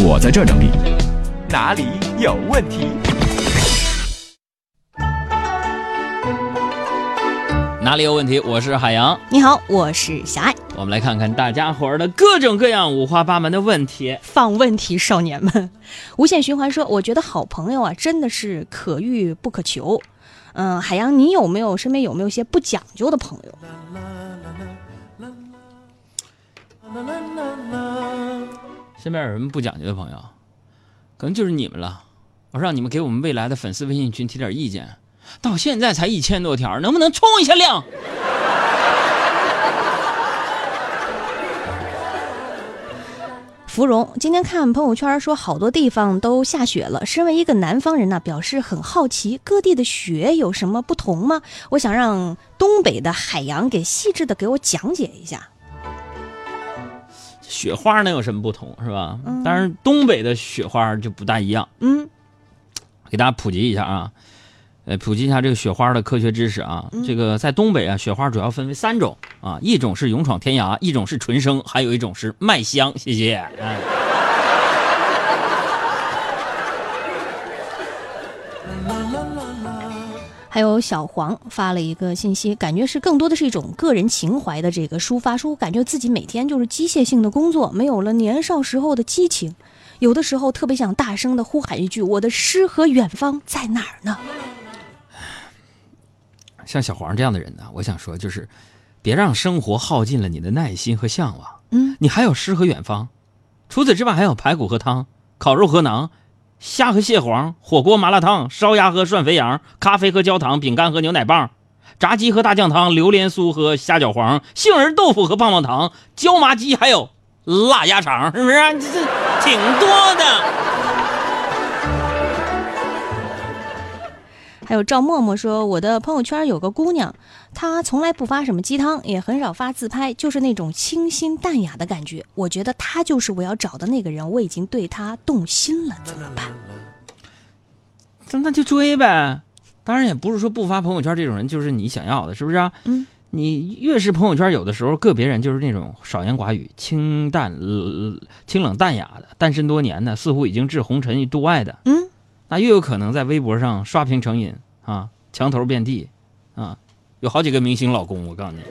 我在这儿整理。哪里有问题？哪里有问题？我是海洋。你好，我是小爱。我们来看看大家伙儿的各种各样、五花八门的问题。放问题少年们，无限循环说，我觉得好朋友啊，真的是可遇不可求。嗯，海洋，你有没有身边有没有一些不讲究的朋友？身边有什么不讲究的朋友？可能就是你们了。我让你们给我们未来的粉丝微信群提点意见。到现在才一千多条，能不能冲一下量？芙蓉今天看朋友圈说，好多地方都下雪了。身为一个南方人呢，表示很好奇，各地的雪有什么不同吗？我想让东北的海洋给细致的给我讲解一下。雪花能有什么不同是吧？但是，东北的雪花就不大一样。嗯，给大家普及一下啊。呃，普及一下这个雪花的科学知识啊。这个在东北啊，雪花主要分为三种啊，一种是勇闯天涯，一种是纯生，还有一种是麦香。谢谢。哎。还有小黄发了一个信息，感觉是更多的是一种个人情怀的这个抒发，说感觉自己每天就是机械性的工作，没有了年少时候的激情，有的时候特别想大声的呼喊一句：“我的诗和远方在哪儿呢？”像小黄这样的人呢，我想说就是，别让生活耗尽了你的耐心和向往。嗯，你还有诗和远方，除此之外还有排骨和汤、烤肉和馕、虾和蟹黄、火锅麻辣烫、烧鸭和涮肥羊、咖啡和焦糖、饼干和牛奶棒、炸鸡和大酱汤、榴莲酥和虾饺黄、杏仁豆腐和棒棒糖、椒麻鸡，还有辣鸭肠，是不是？这这挺多的。还有赵默默说，我的朋友圈有个姑娘，她从来不发什么鸡汤，也很少发自拍，就是那种清新淡雅的感觉。我觉得她就是我要找的那个人，我已经对她动心了，怎么办？那那就追呗。当然也不是说不发朋友圈这种人就是你想要的，是不是啊？嗯。你越是朋友圈，有的时候个别人就是那种少言寡语、清淡、清冷淡雅的，单身多年的，似乎已经置红尘于度外的。嗯。那越有可能在微博上刷屏成瘾啊，墙头遍地，啊，有好几个明星老公，我告诉你。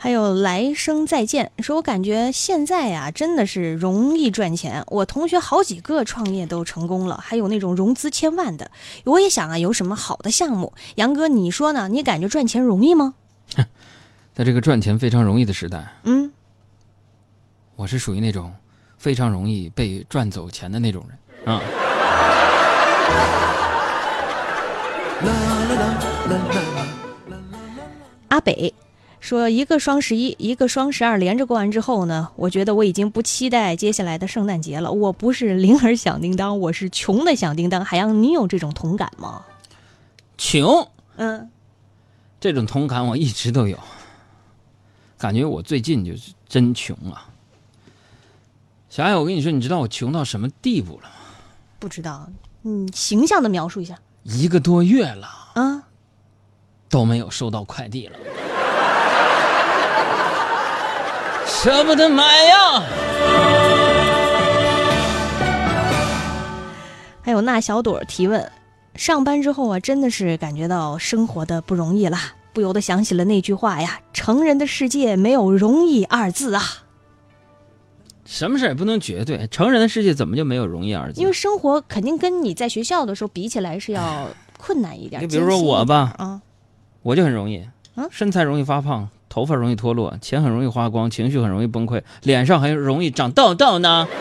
还有来生再见，说我感觉现在呀，真的是容易赚钱。我同学好几个创业都成功了，还有那种融资千万的。我也想啊，有什么好的项目？杨哥，你说呢？你感觉赚钱容易吗？在这个赚钱非常容易的时代，嗯。我是属于那种非常容易被赚走钱的那种人啊。阿北说：“一个双十一，一个双十二连着过完之后呢，我觉得我已经不期待接下来的圣诞节了。我不是铃儿响叮当，我是穷的响叮当。海洋，你有这种同感吗？穷，嗯，这种同感我一直都有，感觉我最近就是真穷啊。”小爱，我跟你说，你知道我穷到什么地步了吗？不知道，嗯，形象的描述一下。一个多月了，啊，都没有收到快递了，舍不得买呀。还有那小朵提问：上班之后啊，真的是感觉到生活的不容易了，不由得想起了那句话呀：“成人的世界没有容易二字啊。”什么事也不能绝对，成人的世界怎么就没有容易二字？因为生活肯定跟你在学校的时候比起来是要困难一点。你比如说我吧，啊，我就很容易，嗯，身材容易发胖，头发容易脱落，钱很容易花光，情绪很容易崩溃，脸上还容易长痘痘呢。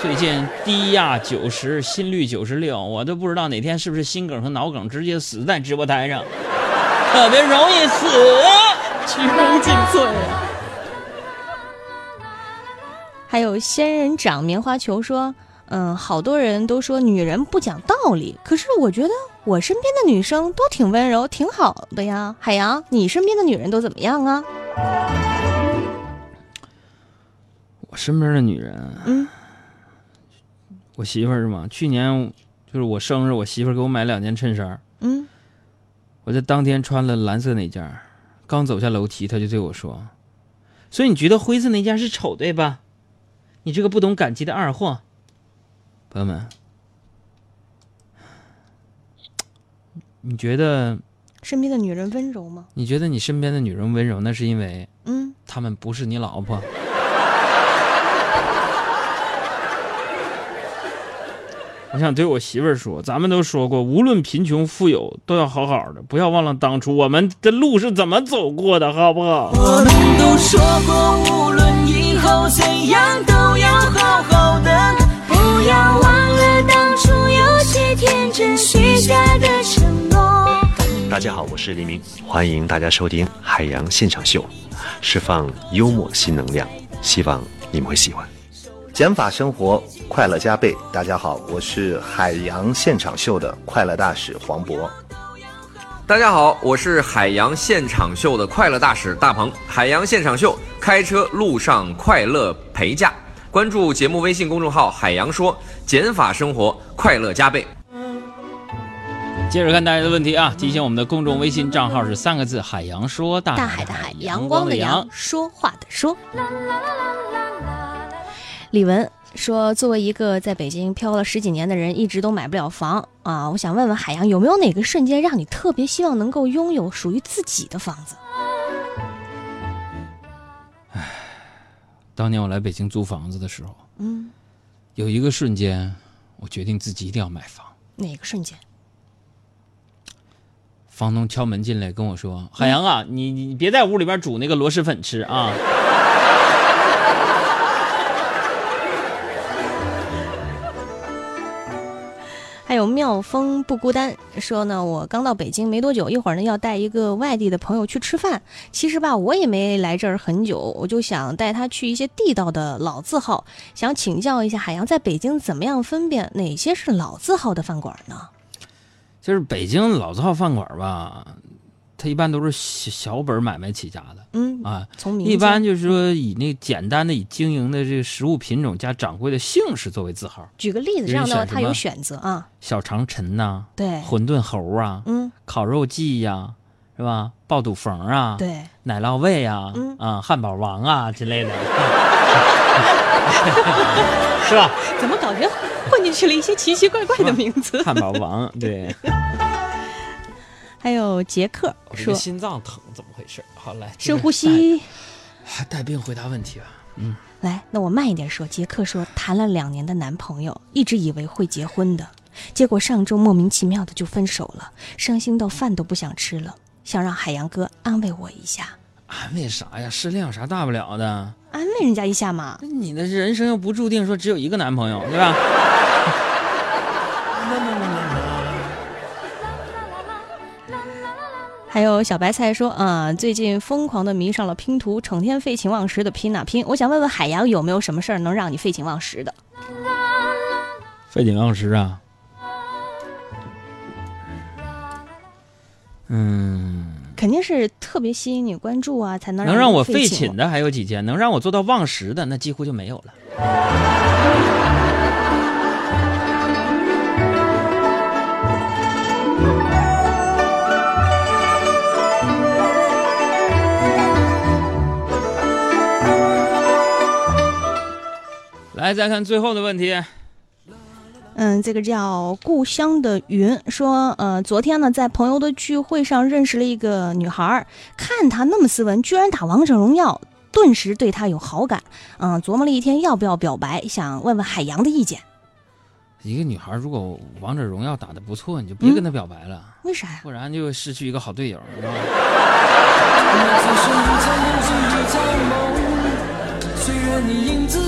最近低压九十，心率九十六，我都不知道哪天是不是心梗和脑梗直接死在直播台上，特别容易死，鞠躬尽瘁。还有仙人掌棉花球说：“嗯，好多人都说女人不讲道理，可是我觉得我身边的女生都挺温柔，挺好的呀。”海洋，你身边的女人都怎么样啊？我身边的女人，嗯，我媳妇儿是吗？去年就是我生日，我媳妇儿给我买两件衬衫，嗯，我在当天穿了蓝色那件儿，刚走下楼梯，她就对我说：“所以你觉得灰色那件是丑对吧？你这个不懂感激的二货。”朋友们，你觉得身边的女人温柔吗？你觉得你身边的女人温柔，那是因为嗯，她们不是你老婆。我想对我媳妇儿说，咱们都说过，无论贫穷富有，都要好好的，不要忘了当初我们的路是怎么走过的，好不好？我们都说过，无论以后怎样，都要好好的，不要忘了当初有些天真许下的承诺。大家好，我是黎明，欢迎大家收听《海洋现场秀》，释放幽默新能量，希望你们会喜欢。减法生活，快乐加倍。大家好，我是海洋现场秀的快乐大使黄渤。大家好，我是海洋现场秀的快乐大使大鹏。海洋现场秀，开车路上快乐陪驾。关注节目微信公众号“海洋说”，减法生活，快乐加倍。接着看大家的问题啊，提醒我们的公众微信账号是三个字：海洋说，大大海海的海，阳阳光的阳阳，。说话的说。李文说：“作为一个在北京漂了十几年的人，一直都买不了房啊！我想问问海洋，有没有哪个瞬间让你特别希望能够拥有属于自己的房子？当年我来北京租房子的时候，嗯，有一个瞬间，我决定自己一定要买房。哪个瞬间？房东敲门进来跟我说：“海洋啊，你你别在屋里边煮那个螺蛳粉吃啊。”有妙风不孤单说呢，我刚到北京没多久，一会儿呢要带一个外地的朋友去吃饭。其实吧，我也没来这儿很久，我就想带他去一些地道的老字号。想请教一下海洋，在北京怎么样分辨哪些是老字号的饭馆呢？就是北京老字号饭馆吧，它一般都是小小本买卖起家的嗯，啊，一般就是说以那简单的以经营的这个食物品种加掌柜的姓氏作为字号，举个例子，有这样的话人选什么他有选择啊。小长陈呐、对，馄饨猴啊，嗯，烤肉季呀、是吧？爆肚冯啊，对，奶酪味啊，嗯啊，汉堡王啊之类的，是吧？怎么感觉混进去了一些奇奇怪怪的名字？汉堡王，对。还有杰克说，心脏疼，怎么回事？好来，深呼吸。带，带病回答问题吧。来，那我慢一点说。杰克说，谈了两年的男朋友，一直以为会结婚的，结果上周莫名其妙的就分手了，伤心到饭都不想吃了，想让海洋哥安慰我一下，安慰啥呀？失恋有啥大不了的？安慰人家一下嘛。那你的人生又不注定说只有一个男朋友，对吧？还有小白菜说，啊、最近疯狂的迷上了拼图，成天废寝忘食的拼啊拼。我想问问海洋，有没有什么事儿能让你废寝忘食的？废寝忘食啊。嗯，肯定是特别吸引你关注啊，才能能让我废废寝的还有几件，能让我做到忘食的那几乎就没有了。来，再看最后的问题。嗯，这个叫故乡的云说，呃，昨天呢，在朋友的聚会上认识了一个女孩儿，看她那么斯文，居然打王者荣耀，顿时对她有好感。嗯，琢磨了一天要不要表白，想问问海洋的意见。一个女孩如果王者荣耀打得不错，你就别跟她表白了，为啥呀？不然就会失去一个好队友，虽然你影子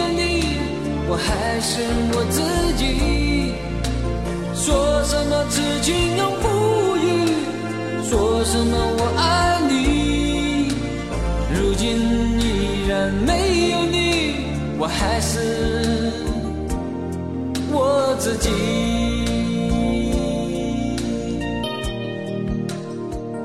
我还是我自己。说什么此情永不渝，说什么我爱你。如今依然没有你，我还是我自己。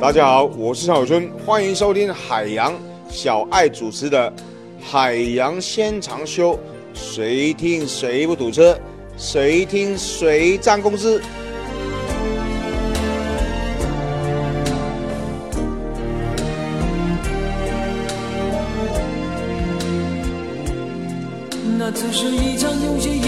大家好，我是陈小春，欢迎收听海洋小爱主持的《海洋现场秀》，谁听谁不堵车，谁听谁涨工资。那只是一场游戏，